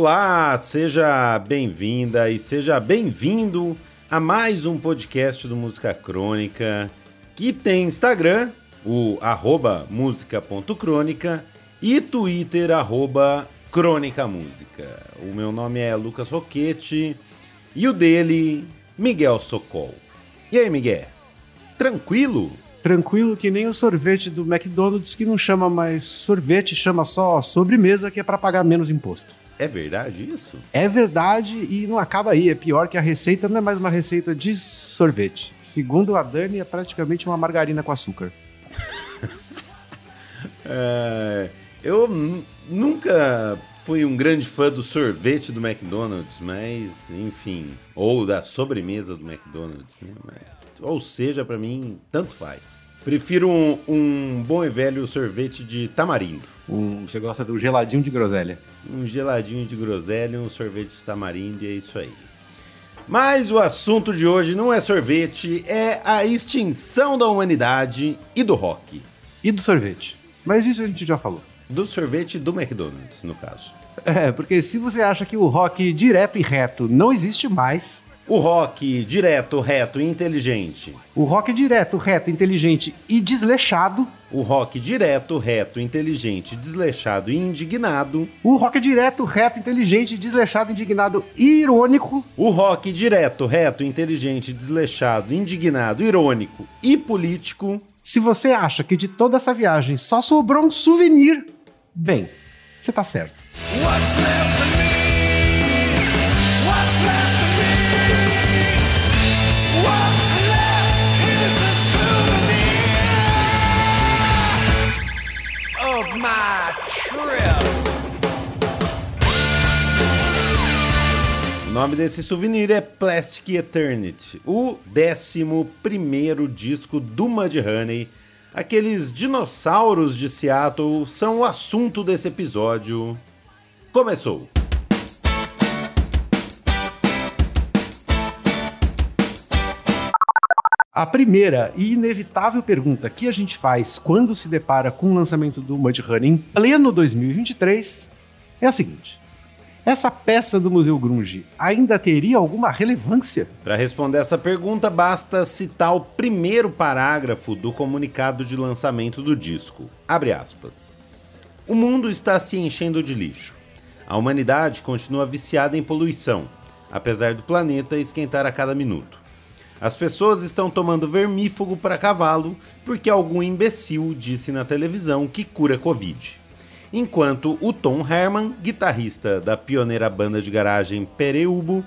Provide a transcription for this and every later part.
Olá, seja bem-vinda e seja bem-vindo a mais um podcast do Música Crônica, que tem Instagram, o arroba música.crônica e Twitter, arroba Crônica Música. O meu nome é Lucas Roquete e o dele, Miguel Socol. E aí, Miguel? Tranquilo? Tranquilo que nem o sorvete do McDonald's que não chama mais sorvete, chama só sobremesa, que é para pagar menos imposto. É verdade isso? É verdade e não acaba aí. É pior que a receita não é mais uma receita de sorvete. Segundo a Dani, é praticamente uma margarina com açúcar. é, eu nunca fui um grande fã do sorvete do McDonald's, mas enfim, ou da sobremesa do McDonald's, né? Mas, ou seja, para mim tanto faz. Prefiro um, um, bom e velho sorvete de tamarindo. Um, você gosta do geladinho de groselha? Um geladinho de groselha, um sorvete de tamarindo e é isso aí. Mas o assunto de hoje não é sorvete, é a extinção da humanidade e do rock. E do sorvete. Mas isso a gente já falou. Do sorvete do McDonald's, no caso. É, porque se você acha que o rock direto e reto não existe mais, o rock direto, reto e inteligente. O rock direto, reto, inteligente e desleixado. O rock direto, reto, inteligente, desleixado e indignado. O rock direto, reto, inteligente, desleixado, indignado e irônico. O rock direto, reto, inteligente, desleixado, indignado, irônico e político. Se você acha que de toda essa viagem só sobrou um souvenir, bem, você tá certo. What's left nome desse souvenir é Plastic Eternity, o 11 disco do Mudhoney. Aqueles dinossauros de Seattle são o assunto desse episódio. Começou! A primeira e inevitável pergunta que a gente faz quando se depara com o lançamento do Mudhoney em pleno 2023 é a seguinte: essa peça do Museu Grunge ainda teria alguma relevância? Para responder essa pergunta, basta citar o primeiro parágrafo do comunicado de lançamento do disco. Abre aspas. O mundo está se enchendo de lixo. A humanidade continua viciada em poluição, apesar do planeta esquentar a cada minuto. As pessoas estão tomando vermífugo para cavalo porque algum imbecil disse na televisão que cura Covid enquanto o Tom Herman, guitarrista da pioneira banda de garagem Pereubo,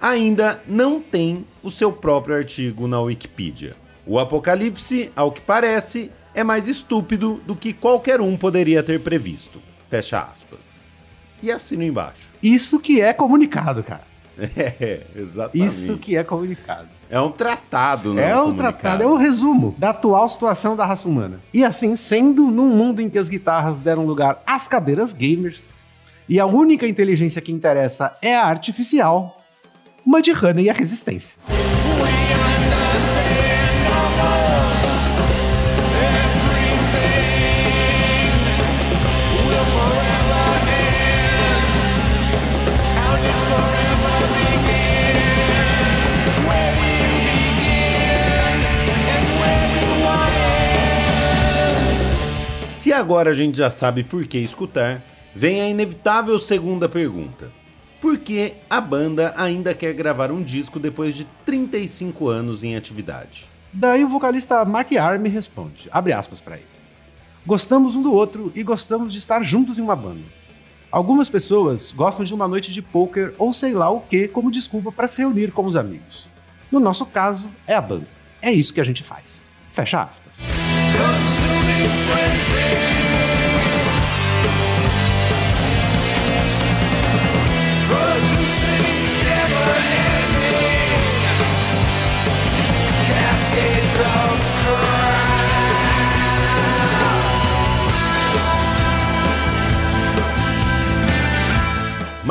ainda não tem o seu próprio artigo na Wikipedia. O apocalipse, ao que parece, é mais estúpido do que qualquer um poderia ter previsto. Fecha aspas. E assino embaixo. Isso que é comunicado, cara. É, exatamente. Isso que é comunicado. É um tratado, né? É um tratado, é um resumo da atual situação da raça humana. E assim sendo, num mundo em que as guitarras deram lugar às cadeiras gamers e a única inteligência que interessa é a artificial, Mudhoney e a resistência. Agora a gente já sabe por que escutar, vem a inevitável segunda pergunta. Por que a banda ainda quer gravar um disco depois de 35 anos em atividade? Daí o vocalista Mark Arm responde, abre aspas para ele. Gostamos um do outro e gostamos de estar juntos em uma banda. Algumas pessoas gostam de uma noite de poker ou sei lá o que como desculpa para se reunir com os amigos. No nosso caso, é a banda. É isso que a gente faz. Fecha aspas.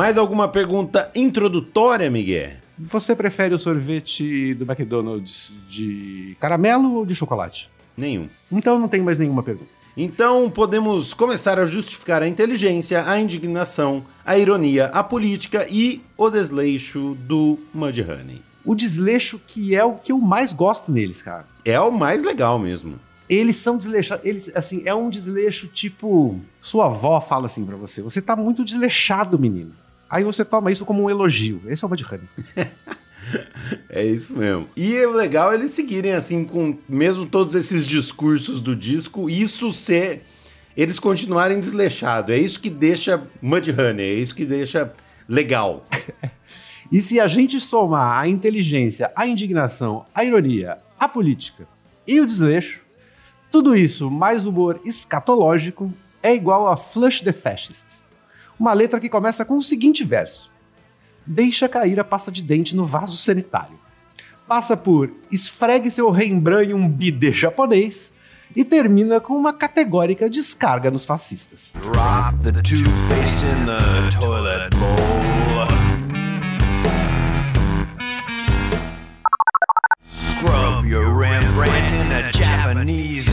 Mais alguma pergunta introdutória, Miguel? Você prefere o sorvete do McDonald's de caramelo ou de chocolate? Nenhum. Então não tenho mais nenhuma pergunta. Então podemos começar a justificar a inteligência, a indignação, a ironia, a política e o desleixo do Mudhoney. O desleixo que é o que eu mais gosto neles, cara. É o mais legal mesmo. Eles são desleixados, eles, assim, é um desleixo tipo. Sua avó fala assim pra você: você tá muito desleixado, menino. Aí você toma isso como um elogio. Esse é o Mudhoney. É isso mesmo. E é legal eles seguirem assim com mesmo todos esses discursos do disco, isso ser eles continuarem desleixados. É isso que deixa Mudhoney, é isso que deixa legal. e se a gente somar a inteligência, a indignação, a ironia, a política e o desleixo, tudo isso mais humor escatológico é igual a Flush the Fascist. Uma letra que começa com o seguinte verso: Deixa cair a pasta de dente no vaso sanitário. Passa por esfregue seu Rembrandt em um bidê japonês e termina com uma categórica descarga nos fascistas. Drop the toothpaste in the toilet bowl. Scrub your Rembrandt in a Japanese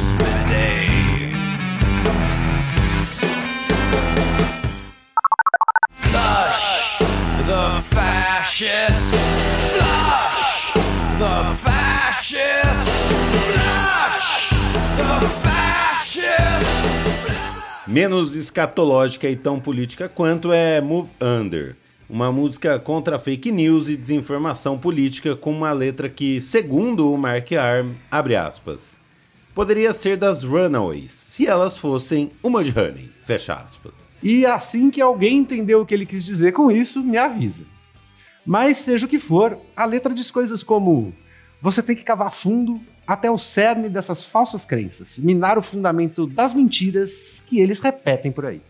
Flush the. Flush the. Menos escatológica e tão política quanto é Move Under. Uma música contra fake news e desinformação política com uma letra que, segundo o Mark Arm, abre aspas, poderia ser das Runaways, se elas fossem uma de Honey, fecha aspas. E assim que alguém entendeu o que ele quis dizer com isso, me avisa. Mas seja o que for, a letra diz coisas como: você tem que cavar fundo até o cerne dessas falsas crenças, minar o fundamento das mentiras que eles repetem por aí.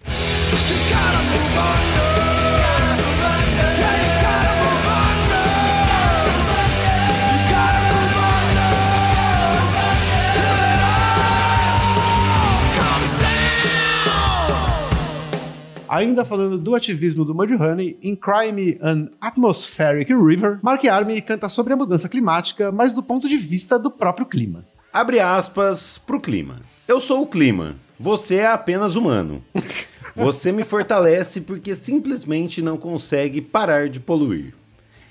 Ainda falando do ativismo do Mudhoney, em Crime an Atmospheric River, Mark Army canta sobre a mudança climática, mas do ponto de vista do próprio clima. Abre aspas pro clima. Eu sou o clima, você é apenas humano. Você me fortalece porque simplesmente não consegue parar de poluir.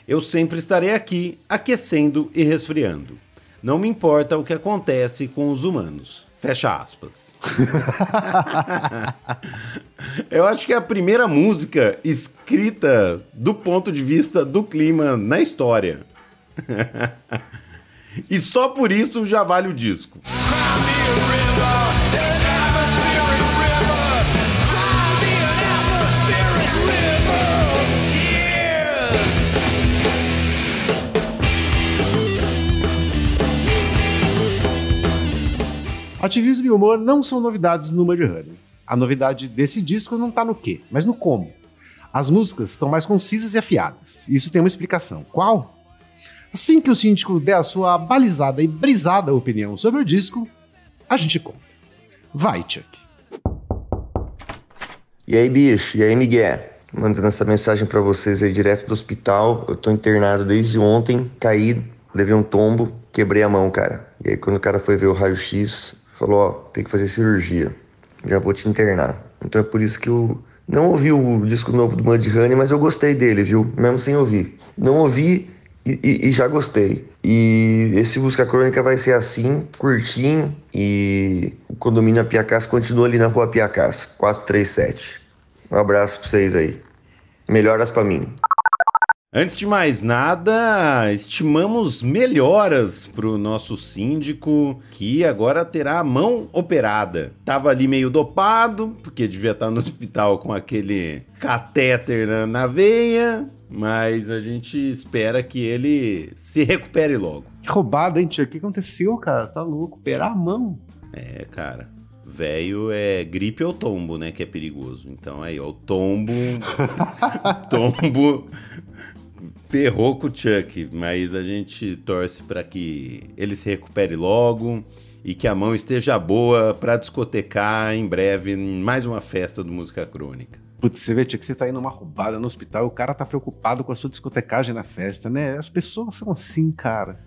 Eu sempre estarei aqui, aquecendo e resfriando. Não me importa o que acontece com os humanos. Fecha aspas. Eu acho que é a primeira música escrita do ponto de vista do clima na história. e só por isso já vale o disco. Ativismo e humor não são novidades no Mudhoney. A novidade desse disco não tá no quê, mas no como. As músicas estão mais concisas e afiadas. Isso tem uma explicação. Qual? Assim que o síndico der a sua balizada e brisada opinião sobre o disco, a gente conta. Vai, Chuck. E aí, bicho? E aí, Miguel? Mandando essa mensagem para vocês aí direto do hospital. Eu tô internado desde ontem, caí, levei um tombo, quebrei a mão, cara. E aí, quando o cara foi ver o raio-x, falou: Ó, tem que fazer cirurgia, já vou te internar. Então é por isso que eu não ouvi o disco novo do Mudhoney, mas eu gostei dele, viu? Mesmo sem ouvir. Não ouvi e, e, e, já gostei. E esse Música Crônica vai ser assim, curtinho. E o condomínio Apiacás continua ali na rua Apiacás, 437. Um abraço pra vocês aí. Melhoras para mim. Antes de mais nada, estimamos melhoras para o nosso síndico, que agora terá a mão operada. Tava ali meio dopado, porque devia estar no hospital com aquele catéter na, na veia, mas a gente espera que ele se recupere logo. Que roubado, hein, tio? O que aconteceu, cara? Tá louco? Operar a mão? É, cara. Velho é gripe ou tombo, né? Que é perigoso. Então aí, ó, o tombo. tombo ferrou com o Chuck, mas a gente torce para que ele se recupere logo e que a mão esteja boa para discotecar em breve mais uma festa do Música Crônica. Putz, você vê, Chuck, você tá indo uma roubada no hospital, o cara tá preocupado com a sua discotecagem na festa, né? As pessoas são assim, cara.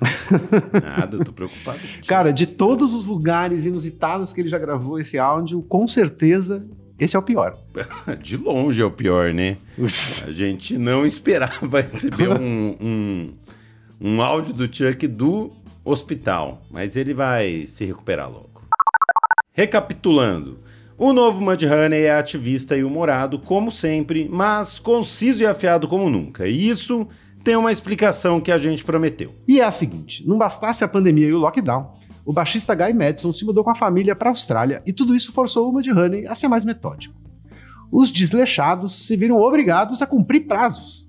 Nada, eu tô preocupado. Cara, de todos os lugares inusitados que ele já gravou esse áudio, com certeza esse é o pior. De longe é o pior, né? A gente não esperava receber um, um, um áudio do Chuck do hospital, mas ele vai se recuperar logo. Recapitulando. O novo Mudhoney é ativista e humorado, como sempre, mas conciso e afiado como nunca. E isso tem uma explicação que a gente prometeu. E é a seguinte: não bastasse a pandemia e o lockdown, o baixista Guy Madison se mudou com a família para a Austrália e tudo isso forçou o Mudhoney a ser mais metódico. Os desleixados se viram obrigados a cumprir prazos.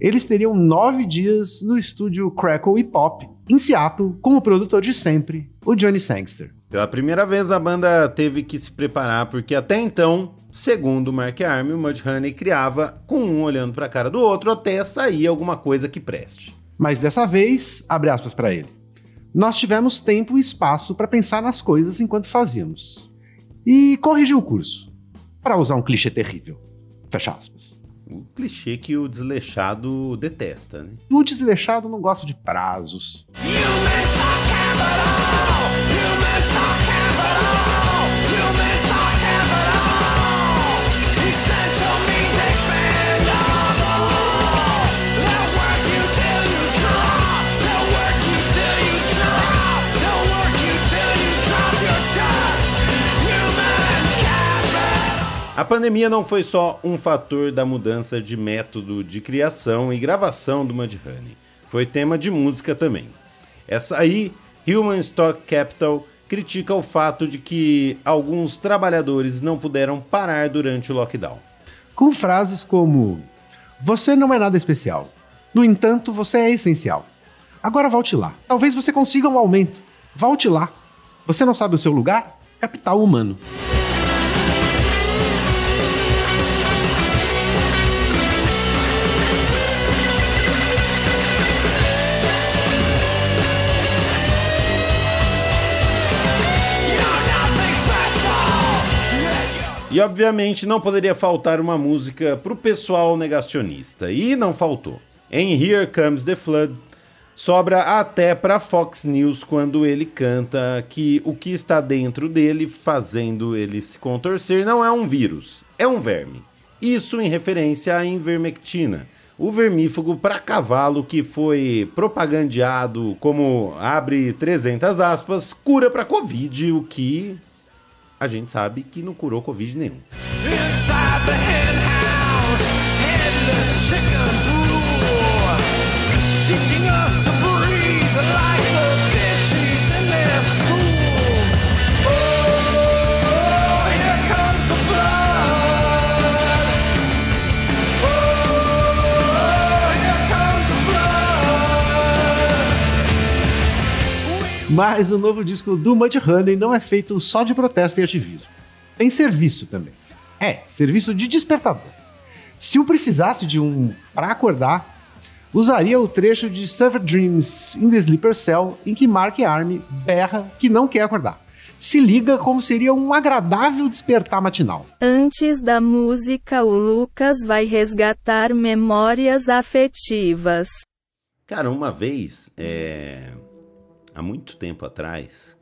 Eles teriam nove dias no estúdio Crackle e Pop, em Seattle, com o produtor de sempre, o Johnny Sangster. Pela primeira vez, a banda teve que se preparar, porque até então, segundo Mark Arm, o Mudhoney criava com um olhando para a cara do outro até sair alguma coisa que preste. Mas dessa vez, abre aspas para ele. Nós tivemos tempo e espaço para pensar nas coisas enquanto fazíamos. E corrigir o curso. Para usar um clichê terrível. Fecha aspas. O clichê que o desleixado detesta, né? O desleixado não gosta de prazos. A pandemia não foi só um fator da mudança de método de criação e gravação do Mudhoney. Foi tema de música também. Essa aí, Human Stock Capital, critica o fato de que alguns trabalhadores não puderam parar durante o lockdown. Com frases como: Você não é nada especial. No entanto, você é essencial. Agora volte lá. Talvez você consiga um aumento. Volte lá. Você não sabe o seu lugar? Capital humano. E obviamente não poderia faltar uma música pro pessoal negacionista, e não faltou. Em Here Comes the Flood, sobra até para Fox News quando ele canta que o que está dentro dele fazendo ele se contorcer não é um vírus, é um verme. Isso em referência à invermectina, o vermífugo para cavalo que foi propagandeado como abre 300 aspas, cura para covid, o que a gente sabe que não curou Covid nenhum. Mas o novo disco do Mudhoney não é feito só de protesto e ativismo. Tem serviço também. É, serviço de despertador. Se eu precisasse de um para acordar, usaria o trecho de Suffer Dreams in the Sleeper Cell em que Mark Arm berra que não quer acordar. Se liga como seria um agradável despertar matinal. Antes da música, o Lucas vai resgatar memórias afetivas. Cara, uma vez, é há muito tempo atrás,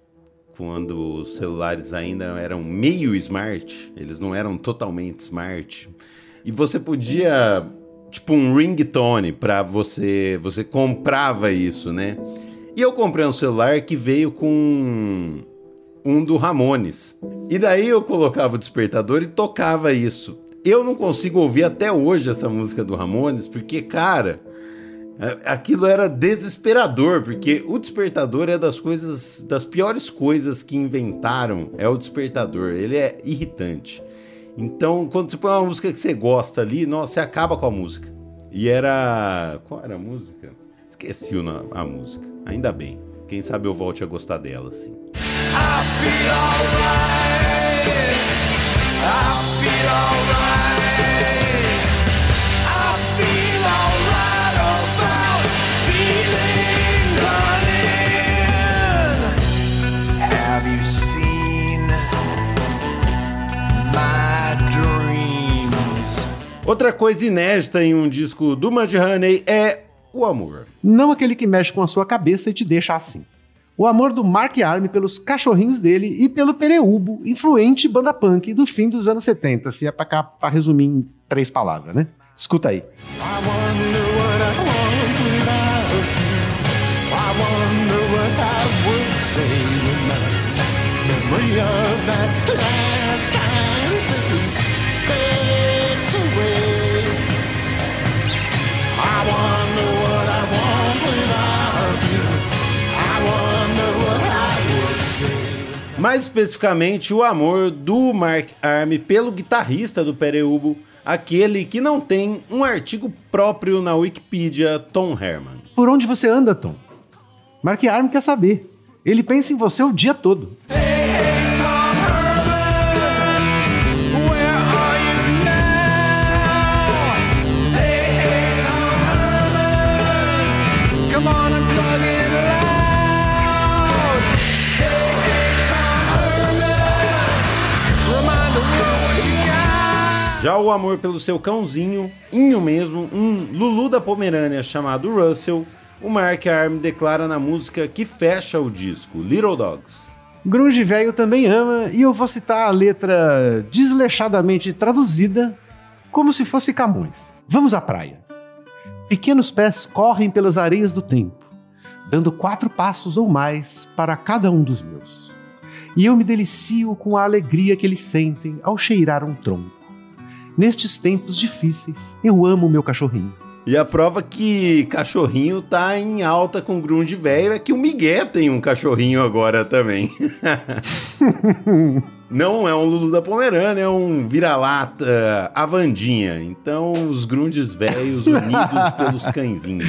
quando os celulares ainda eram meio smart, eles não eram totalmente smart, e você podia tipo um ringtone para você, você comprava isso, né? E eu comprei um celular que veio com um do Ramones. E daí eu colocava o despertador e tocava isso. Eu não consigo ouvir até hoje essa música do Ramones, porque, cara, aquilo era desesperador, porque o despertador é das coisas, das piores coisas que inventaram, é o despertador. Ele é irritante. Então, quando você põe uma música que você gosta ali, nossa, você acaba com a música. E era. Qual era a música? Esqueci a música. Ainda bem. Quem sabe eu volte a gostar dela, assim. I feel. I feel. Outra coisa inédita em um disco do Mudhoney é o amor. Não aquele que mexe com a sua cabeça e te deixa assim. O amor do Mark Arm pelos cachorrinhos dele e pelo Pereubo, influente banda punk do fim dos anos 70, se é pra, cá, pra resumir em três palavras, né? Escuta aí. Mais especificamente, o amor do Mark Arm pelo guitarrista do Pereubo, aquele que não tem um artigo próprio na Wikipedia, Tom Herman. Por onde você anda, Tom? Mark Arm quer saber. Ele pensa em você o dia todo. Já o amor pelo seu cãozinho, Inho mesmo, um Lulu da Pomerânia chamado Russell, o Mark Arm declara na música que fecha o disco, Little Dogs. Grunge Velho também ama, e eu vou citar a letra desleixadamente traduzida como se fosse Camões. Vamos à praia. Pequenos pés correm pelas areias do tempo, dando quatro passos ou mais para cada um dos meus. E eu me delicio com a alegria que eles sentem ao cheirar um tronco. Nestes tempos difíceis, eu amo meu cachorrinho. E a prova que cachorrinho tá em alta com grunge velho é que o Miguel tem um cachorrinho agora também. Não é um Lulu da Pomerânia, é um vira-lata Avandinha. Então, os grundes velhos unidos pelos cãezinhos.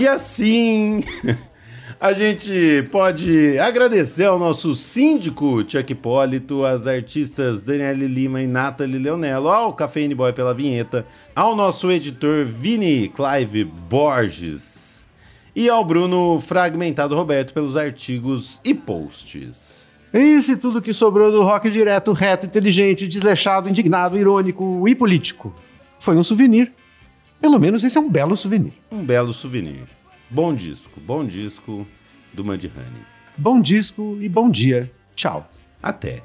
E assim, a gente pode agradecer ao nosso síndico Chuck Hipólito, às artistas Daniele Lima e Nathalie Leonello, ao Cafeine Boy pela vinheta, ao nosso editor Vini Clive Borges e ao Bruno Fragmentado Roberto pelos artigos e posts. E se tudo que sobrou do rock direto, reto, inteligente, desleixado, indignado, irônico e político foi um souvenir, pelo menos esse é um belo souvenir. Um belo souvenir. Bom disco, bom disco do Mudhoney. Bom disco e bom dia. Tchau. Até.